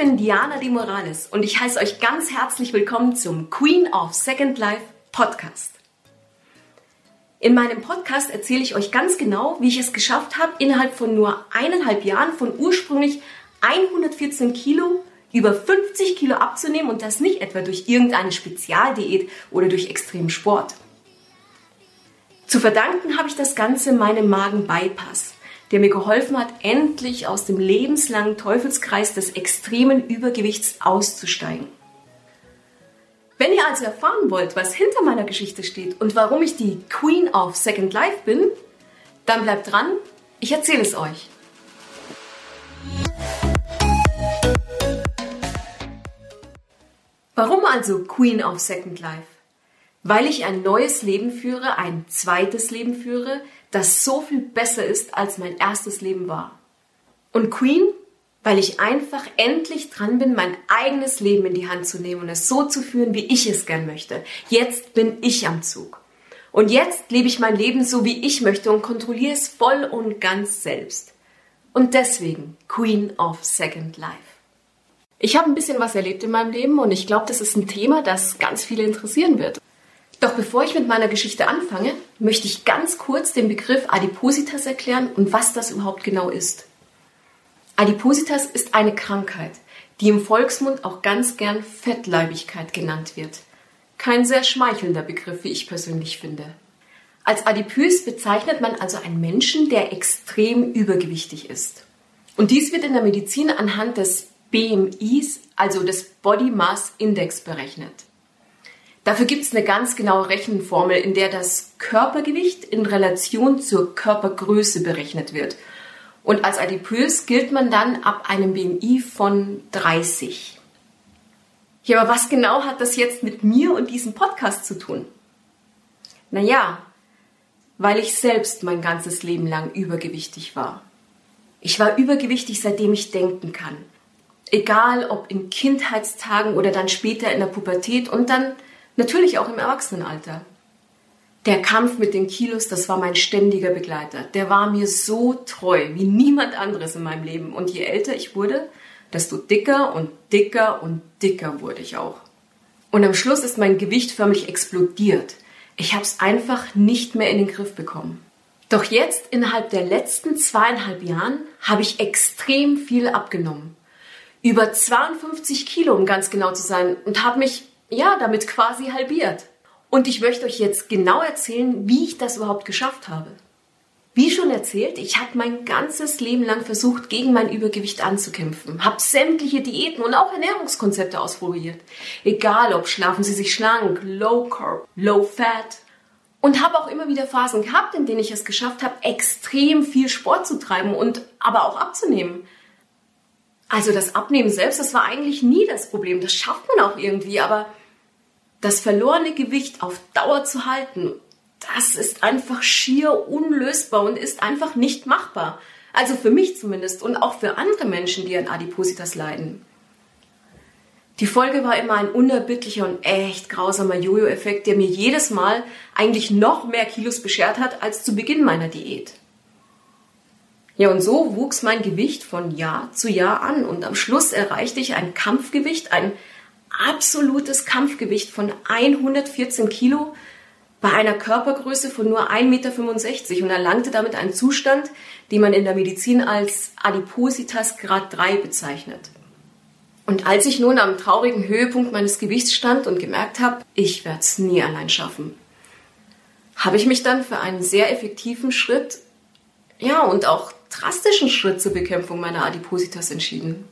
bin Diana Di Morales und ich heiße euch ganz herzlich willkommen zum Queen of Second Life Podcast. In meinem Podcast erzähle ich euch ganz genau, wie ich es geschafft habe, innerhalb von nur eineinhalb Jahren von ursprünglich 114 Kilo über 50 Kilo abzunehmen und das nicht etwa durch irgendeine Spezialdiät oder durch extremen Sport. Zu verdanken habe ich das Ganze meinem Magen-Bypass, der mir geholfen hat, endlich aus dem lebenslangen Teufelskreis des extremen Übergewichts auszusteigen. Wenn ihr also erfahren wollt, was hinter meiner Geschichte steht und warum ich die Queen of Second Life bin, dann bleibt dran, ich erzähle es euch. Warum also Queen of Second Life? Weil ich ein neues Leben führe, ein zweites Leben führe, das so viel besser ist, als mein erstes Leben war. Und Queen, weil ich einfach endlich dran bin, mein eigenes Leben in die Hand zu nehmen und es so zu führen, wie ich es gern möchte. Jetzt bin ich am Zug. Und jetzt lebe ich mein Leben so, wie ich möchte und kontrolliere es voll und ganz selbst. Und deswegen Queen of Second Life. Ich habe ein bisschen was erlebt in meinem Leben und ich glaube, das ist ein Thema, das ganz viele interessieren wird. Doch bevor ich mit meiner Geschichte anfange, möchte ich ganz kurz den Begriff Adipositas erklären und was das überhaupt genau ist. Adipositas ist eine Krankheit, die im Volksmund auch ganz gern Fettleibigkeit genannt wird. Kein sehr schmeichelnder Begriff, wie ich persönlich finde. Als adipös bezeichnet man also einen Menschen, der extrem übergewichtig ist. Und dies wird in der Medizin anhand des BMIs, also des Body Mass Index, berechnet. Dafür gibt es eine ganz genaue Rechenformel, in der das Körpergewicht in Relation zur Körpergröße berechnet wird. Und als adipös gilt man dann ab einem BMI von 30. Ja, aber was genau hat das jetzt mit mir und diesem Podcast zu tun? Naja, weil ich selbst mein ganzes Leben lang übergewichtig war. Ich war übergewichtig, seitdem ich denken kann. Egal ob in Kindheitstagen oder dann später in der Pubertät und dann Natürlich auch im Erwachsenenalter. Der Kampf mit den Kilos, das war mein ständiger Begleiter. Der war mir so treu wie niemand anderes in meinem Leben. Und je älter ich wurde, desto dicker und dicker und dicker wurde ich auch. Und am Schluss ist mein Gewicht förmlich explodiert. Ich habe es einfach nicht mehr in den Griff bekommen. Doch jetzt, innerhalb der letzten zweieinhalb Jahren, habe ich extrem viel abgenommen. Über 52 Kilo, um ganz genau zu sein, und habe mich ja, damit quasi halbiert. Und ich möchte euch jetzt genau erzählen, wie ich das überhaupt geschafft habe. Wie schon erzählt, ich habe mein ganzes Leben lang versucht, gegen mein Übergewicht anzukämpfen, habe sämtliche Diäten und auch Ernährungskonzepte ausprobiert. Egal ob schlafen Sie sich schlank, Low Carb, Low Fat. Und habe auch immer wieder Phasen gehabt, in denen ich es geschafft habe, extrem viel Sport zu treiben und aber auch abzunehmen. Also das Abnehmen selbst, das war eigentlich nie das Problem. Das schafft man auch irgendwie, aber das verlorene Gewicht auf Dauer zu halten, das ist einfach schier unlösbar und ist einfach nicht machbar. Also für mich zumindest und auch für andere Menschen, die an Adipositas leiden. Die Folge war immer ein unerbittlicher und echt grausamer Jojo-Effekt, der mir jedes Mal eigentlich noch mehr Kilos beschert hat als zu Beginn meiner Diät. Ja, und so wuchs mein Gewicht von Jahr zu Jahr an und am Schluss erreichte ich ein Kampfgewicht, ein absolutes Kampfgewicht von 114 Kilo bei einer Körpergröße von nur 1,65 Meter und erlangte damit einen Zustand, den man in der Medizin als Adipositas Grad 3 bezeichnet. Und als ich nun am traurigen Höhepunkt meines Gewichts stand und gemerkt habe, ich werde es nie allein schaffen, habe ich mich dann für einen sehr effektiven Schritt, ja, und auch drastischen Schritt zur Bekämpfung meiner Adipositas entschieden.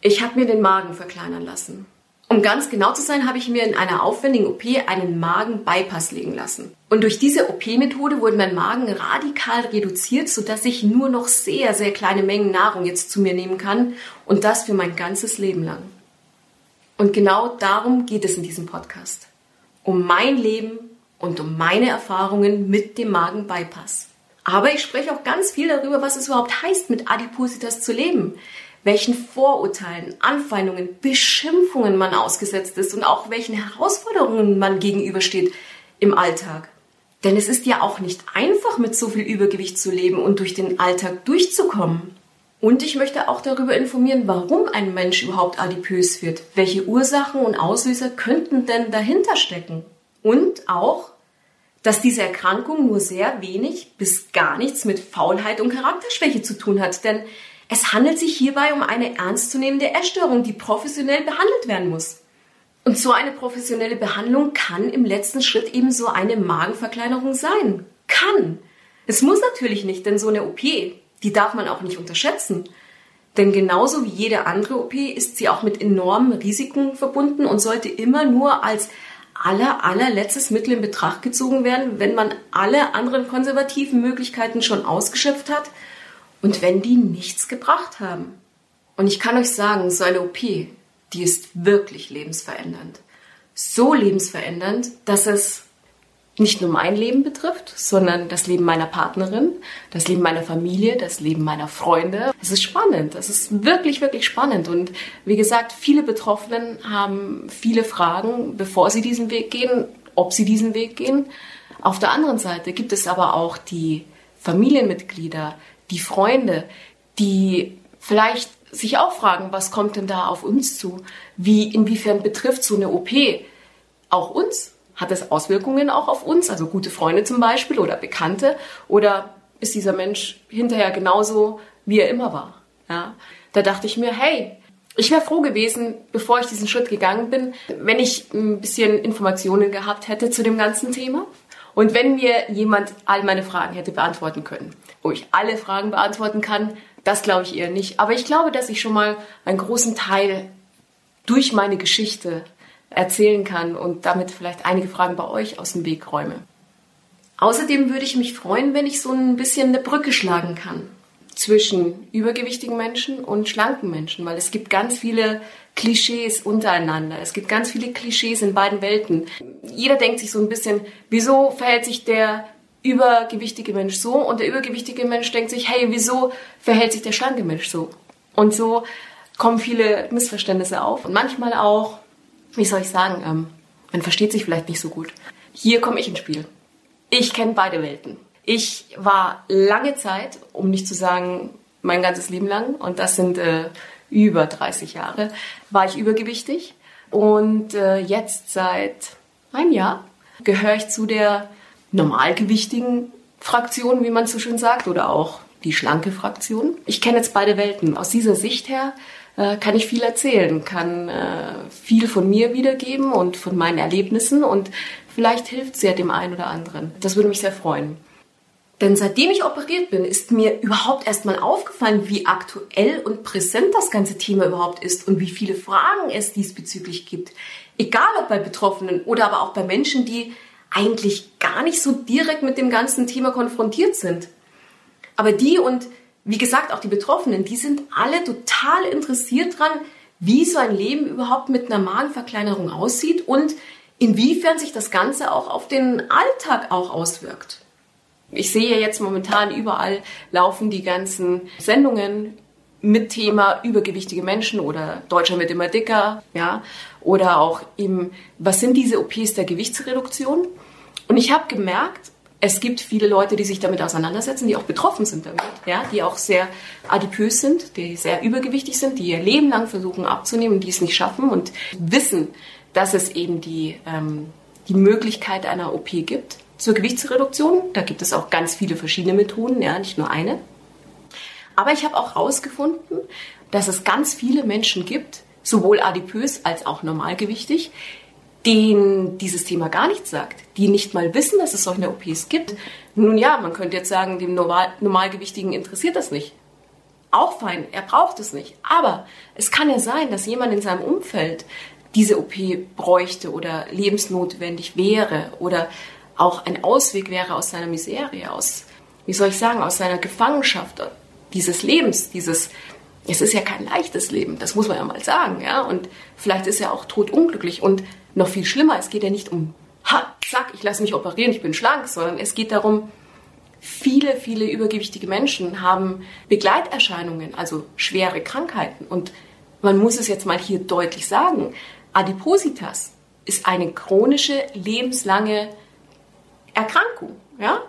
Ich habe mir den Magen verkleinern lassen. Um ganz genau zu sein, habe ich mir in einer aufwendigen OP einen Magen-Bypass legen lassen. Und durch diese OP-Methode wurde mein Magen radikal reduziert, sodass ich nur noch sehr, sehr kleine Mengen Nahrung jetzt zu mir nehmen kann und das für mein ganzes Leben lang. Und genau darum geht es in diesem Podcast. Um mein Leben und um meine Erfahrungen mit dem Magen-Bypass. Aber ich spreche auch ganz viel darüber, was es überhaupt heißt, mit Adipositas zu leben welchen Vorurteilen, Anfeindungen, Beschimpfungen man ausgesetzt ist und auch welchen Herausforderungen man gegenübersteht im Alltag. Denn es ist ja auch nicht einfach, mit so viel Übergewicht zu leben und durch den Alltag durchzukommen. Und ich möchte auch darüber informieren, warum ein Mensch überhaupt adipös wird. Welche Ursachen und Auslöser könnten denn dahinter stecken? Und auch, dass diese Erkrankung nur sehr wenig bis gar nichts mit Faulheit und Charakterschwäche zu tun hat. Denn es handelt sich hierbei um eine ernstzunehmende Essstörung, die professionell behandelt werden muss. Und so eine professionelle Behandlung kann im letzten Schritt eben so eine Magenverkleinerung sein. Kann. Es muss natürlich nicht, denn so eine OP, die darf man auch nicht unterschätzen. Denn genauso wie jede andere OP ist sie auch mit enormen Risiken verbunden und sollte immer nur als aller, allerletztes Mittel in Betracht gezogen werden, wenn man alle anderen konservativen Möglichkeiten schon ausgeschöpft hat und wenn die nichts gebracht haben. Und ich kann euch sagen, so eine OP, die ist wirklich lebensverändernd. So lebensverändernd, dass es nicht nur mein Leben betrifft, sondern das Leben meiner Partnerin, das Leben meiner Familie, das Leben meiner Freunde. Es ist spannend. Es ist wirklich, wirklich spannend. Und wie gesagt, viele Betroffenen haben viele Fragen, bevor sie diesen Weg gehen, ob sie diesen Weg gehen. Auf der anderen Seite gibt es aber auch die Familienmitglieder, die Freunde, die vielleicht sich auch fragen, was kommt denn da auf uns zu? Wie, inwiefern betrifft so eine OP auch uns? Hat es Auswirkungen auch auf uns, also gute Freunde zum Beispiel oder Bekannte? Oder ist dieser Mensch hinterher genauso, wie er immer war? Ja, da dachte ich mir, hey, ich wäre froh gewesen, bevor ich diesen Schritt gegangen bin, wenn ich ein bisschen Informationen gehabt hätte zu dem ganzen Thema. Und wenn mir jemand all meine Fragen hätte beantworten können, wo ich alle Fragen beantworten kann, das glaube ich eher nicht. Aber ich glaube, dass ich schon mal einen großen Teil durch meine Geschichte erzählen kann und damit vielleicht einige Fragen bei euch aus dem Weg räume. Außerdem würde ich mich freuen, wenn ich so ein bisschen eine Brücke schlagen kann zwischen übergewichtigen Menschen und schlanken Menschen, weil es gibt ganz viele Klischees untereinander. Es gibt ganz viele Klischees in beiden Welten. Jeder denkt sich so ein bisschen, wieso verhält sich der übergewichtige Mensch so und der übergewichtige Mensch denkt sich, hey, wieso verhält sich der schlanke Mensch so? Und so kommen viele Missverständnisse auf und manchmal auch wie soll ich sagen, ähm, man versteht sich vielleicht nicht so gut. Hier komme ich ins Spiel. Ich kenne beide Welten. Ich war lange Zeit, um nicht zu sagen mein ganzes Leben lang, und das sind äh, über 30 Jahre, war ich übergewichtig. Und äh, jetzt seit einem Jahr gehöre ich zu der normalgewichtigen Fraktion, wie man so schön sagt, oder auch die schlanke Fraktion. Ich kenne jetzt beide Welten. Aus dieser Sicht her äh, kann ich viel erzählen, kann äh, viel von mir wiedergeben und von meinen Erlebnissen und vielleicht hilft es ja dem einen oder anderen. Das würde mich sehr freuen. Denn seitdem ich operiert bin, ist mir überhaupt erstmal aufgefallen, wie aktuell und präsent das ganze Thema überhaupt ist und wie viele Fragen es diesbezüglich gibt. Egal ob bei Betroffenen oder aber auch bei Menschen, die eigentlich gar nicht so direkt mit dem ganzen Thema konfrontiert sind. Aber die und wie gesagt, auch die Betroffenen, die sind alle total interessiert dran, wie so ein Leben überhaupt mit einer Magenverkleinerung aussieht und inwiefern sich das Ganze auch auf den Alltag auch auswirkt. Ich sehe jetzt momentan überall laufen die ganzen Sendungen mit Thema übergewichtige Menschen oder Deutscher wird immer dicker, ja, oder auch eben, was sind diese OPs der Gewichtsreduktion? Und ich habe gemerkt, es gibt viele Leute, die sich damit auseinandersetzen, die auch betroffen sind damit, ja, die auch sehr adipös sind, die sehr übergewichtig sind, die ihr Leben lang versuchen abzunehmen, die es nicht schaffen und wissen, dass es eben die, ähm, die Möglichkeit einer OP gibt zur Gewichtsreduktion. Da gibt es auch ganz viele verschiedene Methoden, ja, nicht nur eine. Aber ich habe auch herausgefunden, dass es ganz viele Menschen gibt, sowohl adipös als auch normalgewichtig, denen dieses Thema gar nichts sagt, die nicht mal wissen, dass es solche OPs gibt. Nun ja, man könnte jetzt sagen, dem Normal Normalgewichtigen interessiert das nicht. Auch fein, er braucht es nicht. Aber es kann ja sein, dass jemand in seinem Umfeld diese OP bräuchte oder lebensnotwendig wäre oder auch ein Ausweg wäre aus seiner Miserie, aus, wie soll ich sagen, aus seiner Gefangenschaft dieses Lebens, dieses es ist ja kein leichtes Leben, das muss man ja mal sagen, ja. Und vielleicht ist er auch totunglücklich. Und noch viel schlimmer, es geht ja nicht um, ha, zack, ich lasse mich operieren, ich bin schlank, sondern es geht darum, viele, viele übergewichtige Menschen haben Begleiterscheinungen, also schwere Krankheiten. Und man muss es jetzt mal hier deutlich sagen, Adipositas ist eine chronische, lebenslange Erkrankung. Ja?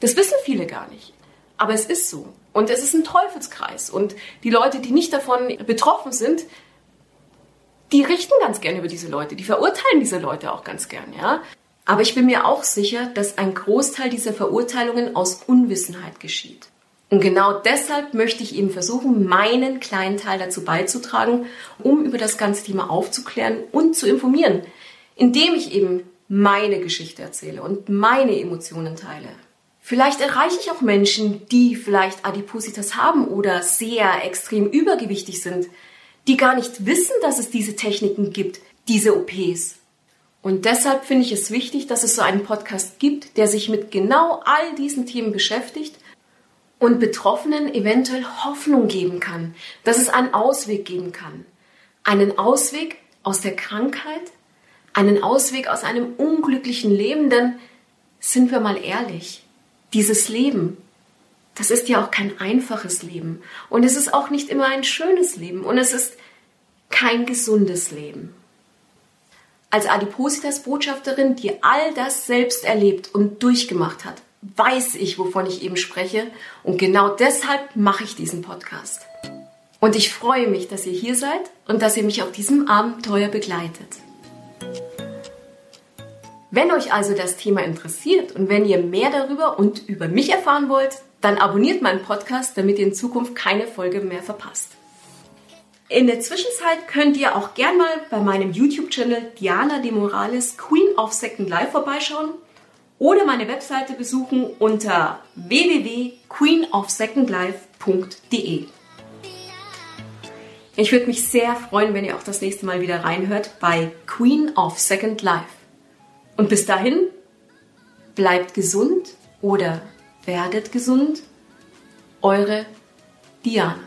Das wissen viele gar nicht. Aber es ist so. Und es ist ein Teufelskreis. Und die Leute, die nicht davon betroffen sind, die richten ganz gern über diese Leute, die verurteilen diese Leute auch ganz gern, ja. Aber ich bin mir auch sicher, dass ein Großteil dieser Verurteilungen aus Unwissenheit geschieht. Und genau deshalb möchte ich eben versuchen, meinen kleinen Teil dazu beizutragen, um über das ganze Thema aufzuklären und zu informieren, indem ich eben meine Geschichte erzähle und meine Emotionen teile. Vielleicht erreiche ich auch Menschen, die vielleicht Adipositas haben oder sehr extrem übergewichtig sind, die gar nicht wissen, dass es diese Techniken gibt, diese OPs. Und deshalb finde ich es wichtig, dass es so einen Podcast gibt, der sich mit genau all diesen Themen beschäftigt und Betroffenen eventuell Hoffnung geben kann, dass es einen Ausweg geben kann. Einen Ausweg aus der Krankheit, einen Ausweg aus einem unglücklichen Leben, denn sind wir mal ehrlich, dieses Leben, das ist ja auch kein einfaches Leben und es ist auch nicht immer ein schönes Leben und es ist kein gesundes Leben. Als Adipositas-Botschafterin, die all das selbst erlebt und durchgemacht hat, weiß ich, wovon ich eben spreche und genau deshalb mache ich diesen Podcast. Und ich freue mich, dass ihr hier seid und dass ihr mich auf diesem Abenteuer begleitet. Wenn euch also das Thema interessiert und wenn ihr mehr darüber und über mich erfahren wollt, dann abonniert meinen Podcast, damit ihr in Zukunft keine Folge mehr verpasst. In der Zwischenzeit könnt ihr auch gern mal bei meinem YouTube-Channel Diana de Morales Queen of Second Life vorbeischauen oder meine Webseite besuchen unter www.queenofsecondlife.de. Ich würde mich sehr freuen, wenn ihr auch das nächste Mal wieder reinhört bei Queen of Second Life. Und bis dahin, bleibt gesund oder werdet gesund. Eure Diana.